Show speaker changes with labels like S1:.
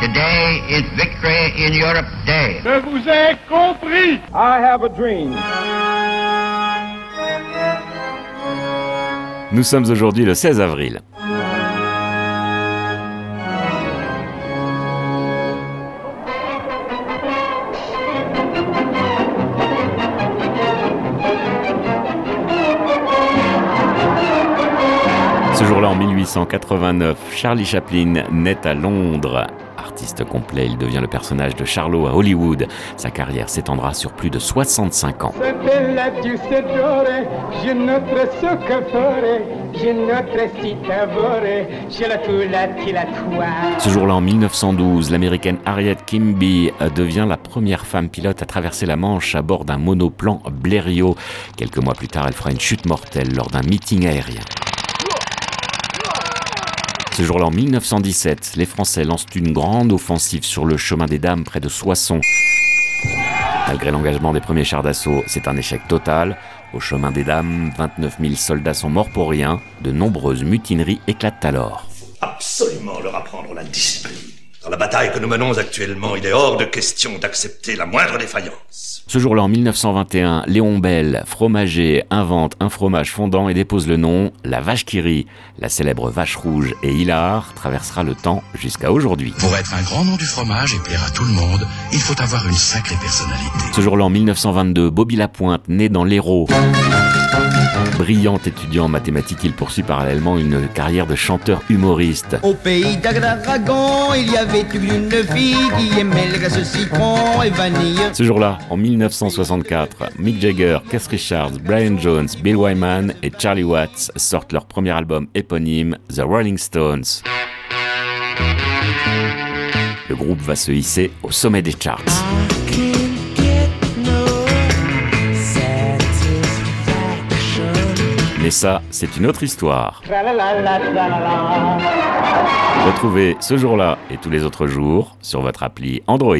S1: Today is Victory in Europe Day.
S2: Je vous ai compris. I have a dream.
S3: Nous sommes aujourd'hui le 16 avril. Ce jour-là, en 1889, Charlie Chaplin naît à Londres. Artiste complet, il devient le personnage de Charlot à Hollywood. Sa carrière s'étendra sur plus de 65 ans. Ce jour-là, en 1912, l'américaine Harriet Kimby devient la première femme pilote à traverser la Manche à bord d'un monoplan Blériot. Quelques mois plus tard, elle fera une chute mortelle lors d'un meeting aérien. Ce jour-là, en 1917, les Français lancent une grande offensive sur le chemin des dames près de Soissons. Malgré l'engagement des premiers chars d'assaut, c'est un échec total. Au chemin des dames, 29 000 soldats sont morts pour rien. De nombreuses mutineries éclatent alors.
S4: Absolument leur apprendre la discipline. Dans la bataille que nous menons actuellement, il est hors de question d'accepter la moindre défaillance.
S3: Ce jour-là, en 1921, Léon Bell, fromager, invente un fromage fondant et dépose le nom La Vache qui rit. La célèbre vache rouge et hilar traversera le temps jusqu'à aujourd'hui.
S5: Pour être un grand nom du fromage et plaire à tout le monde, il faut avoir une sacrée personnalité.
S3: Ce jour-là, en 1922, Bobby Lapointe, né dans l'Hérault. Brillant étudiant en mathématiques, il poursuit parallèlement une carrière de chanteur humoriste.
S6: Au pays d'Agragon, il y avait une fille qui aimait le citron et vanille.
S3: Ce jour-là, en 1964, Mick Jagger, Keith Richards, Brian Jones, Bill Wyman et Charlie Watts sortent leur premier album éponyme, The Rolling Stones. Le groupe va se hisser au sommet des charts. Mais ça, c'est une autre histoire. Retrouvez ce jour-là et tous les autres jours sur votre appli Android.